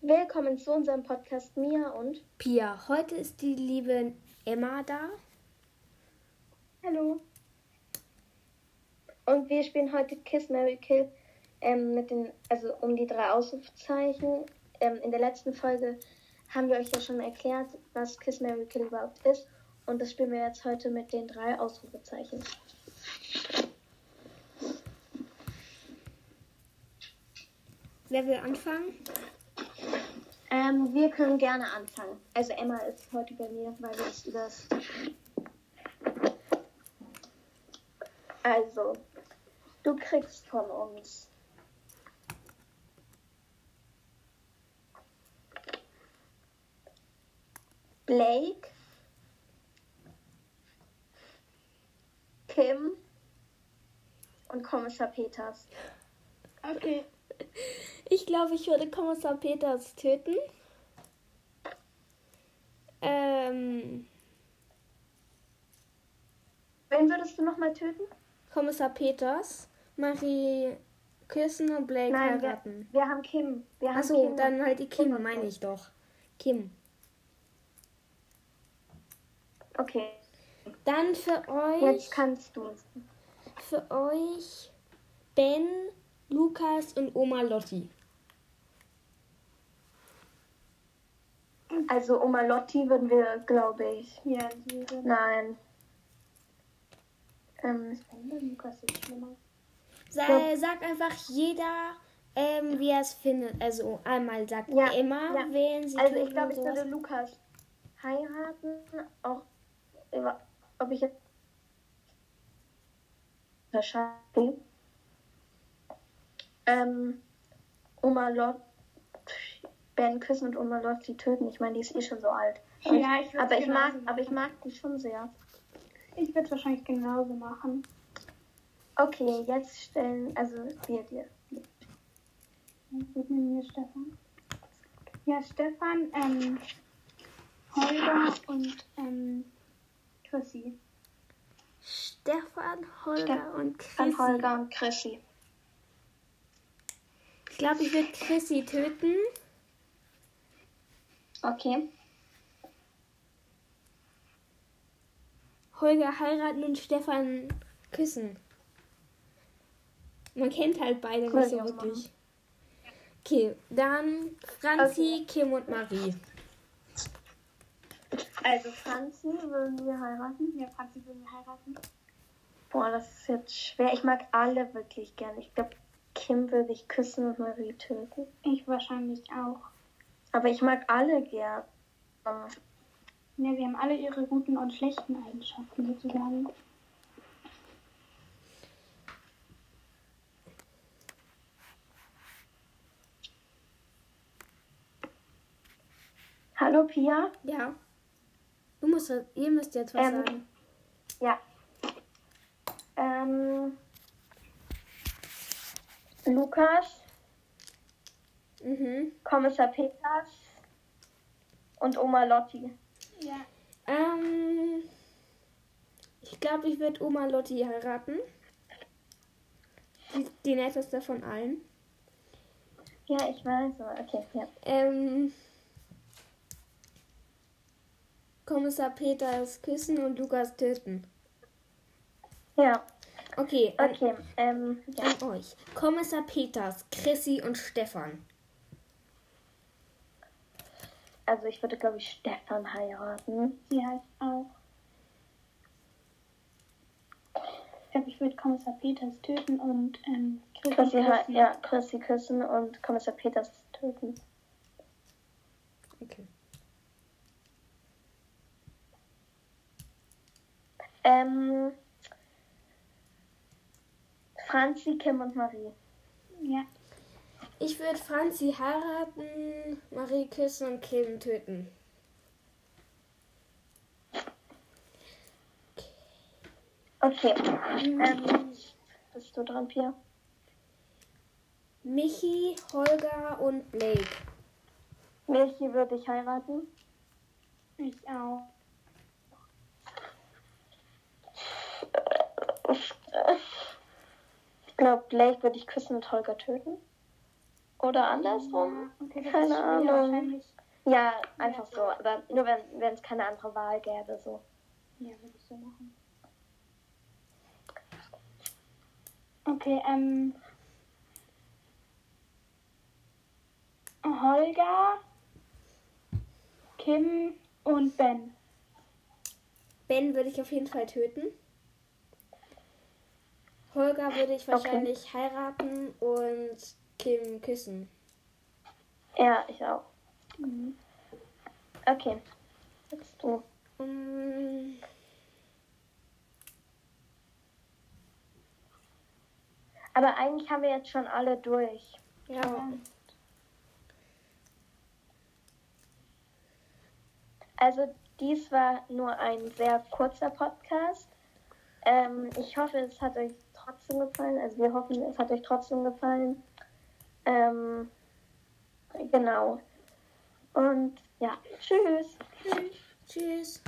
Willkommen zu unserem Podcast Mia und Pia. Heute ist die liebe Emma da. Hallo. Und wir spielen heute Kiss Mary Kill ähm, mit den, also um die drei Ausrufezeichen. Ähm, in der letzten Folge haben wir euch ja schon erklärt, was Kiss Mary Kill überhaupt ist. Und das spielen wir jetzt heute mit den drei Ausrufezeichen. Wer will anfangen? Ähm, wir können gerne anfangen. Also Emma ist heute bei mir, weil ich das. Also, du kriegst von uns. Blake, Kim und Kommissar Peters. Okay. Ich glaube, ich würde Kommissar Peters töten. Ähm, Wen würdest du nochmal töten? Kommissar Peters, Marie küssen und Blake Nein, wir, heiraten. wir haben Kim. Wir haben Achso, Kim dann halt die Kim, meine ich doch. Kim. Okay, Dann für euch, jetzt kannst du. für euch Ben, Lukas und Oma Lotti. Also Oma Lotti würden wir, glaube ich. Ja, sie sind Nein. Ähm, Lukas ist schlimmer. Sag einfach jeder, ähm, wie er es findet. Also einmal sagt Ja, immer, ja. wen sie also ich glaube, ich würde. Lukas heiraten. Auch über- ob ich jetzt wahrscheinlich ähm, Oma Lotti Ben küssen und Oma Lotti töten. Ich meine, die ist eh schon so alt. Aber Ja, ich, ich aber ich mag, genauso aber ich machen. mag die schon sehr. Ich würde es wahrscheinlich genauso machen. Okay, jetzt stellen, also wir dir. Mit mir Stefan. Ja, Stefan, ähm, Holger und ähm, Chrissy. Stefan, Holger Stefan, und Chrissy. An Holger und Chrissy. Ich glaube, ich würde Chrissy töten. Okay. Holger heiraten und Stefan küssen. Man kennt halt beide Würde nicht so wirklich. Okay, dann Franzi, Kim und Marie. Also Franzi würden wir heiraten. Ja, Franzi will wir heiraten. Boah, das ist jetzt schwer. Ich mag alle wirklich gerne. Ich glaube, Kim würde ich küssen und Marie töten. Ich wahrscheinlich auch. Aber ich mag alle gern. Ja, wir haben alle ihre guten und schlechten Eigenschaften sozusagen. Hallo Pia. Ja. Du musst, ihr müsst jetzt was Ähm, sagen. Ja. Lukas, Mhm. Kommissar Peters und Oma Lotti. Ja. Ähm, ich glaube, ich würde Oma Lotti heiraten. Die, die netteste von allen. Ja, ich weiß. aber Okay, ja. Ähm, Kommissar Peters küssen und Lukas töten. Ja, Okay, an, okay. Ähm, ja. an euch. Kommissar Peters, Chrissy und Stefan. Also ich würde, glaube ich, Stefan heiraten. Ja, ich auch. Ich glaube, ich würde Kommissar Peters töten und ähm, Chrissy Chrissy, küssen. ja, Chrissy küssen und Kommissar Peters töten. Okay. Ähm, Franzi, Kim und Marie. Ja. Ich würde Franzi heiraten, Marie küssen und Kim töten. Okay. Ähm, bist du dran, Pia? Michi, Holger und Blake. Welche würde ich heiraten? Ich auch. Ich glaube, Blake würde ich küssen und Holger töten. Oder andersrum? Ja, okay, Keine Ahnung. Ja, einfach so. Aber nur wenn es keine andere Wahl gäbe. So. Ja, würde ich so machen. Okay, ähm. Holger, Kim und Ben. Ben würde ich auf jeden Fall töten. Holger würde ich wahrscheinlich heiraten und Kim küssen. Ja, ich auch. Mhm. Okay. Jetzt du. Aber eigentlich haben wir jetzt schon alle durch. ja. Also dies war nur ein sehr kurzer Podcast. Ähm, ich hoffe, es hat euch trotzdem gefallen. Also wir hoffen, es hat euch trotzdem gefallen. Ähm, genau. Und ja, tschüss. Tschüss.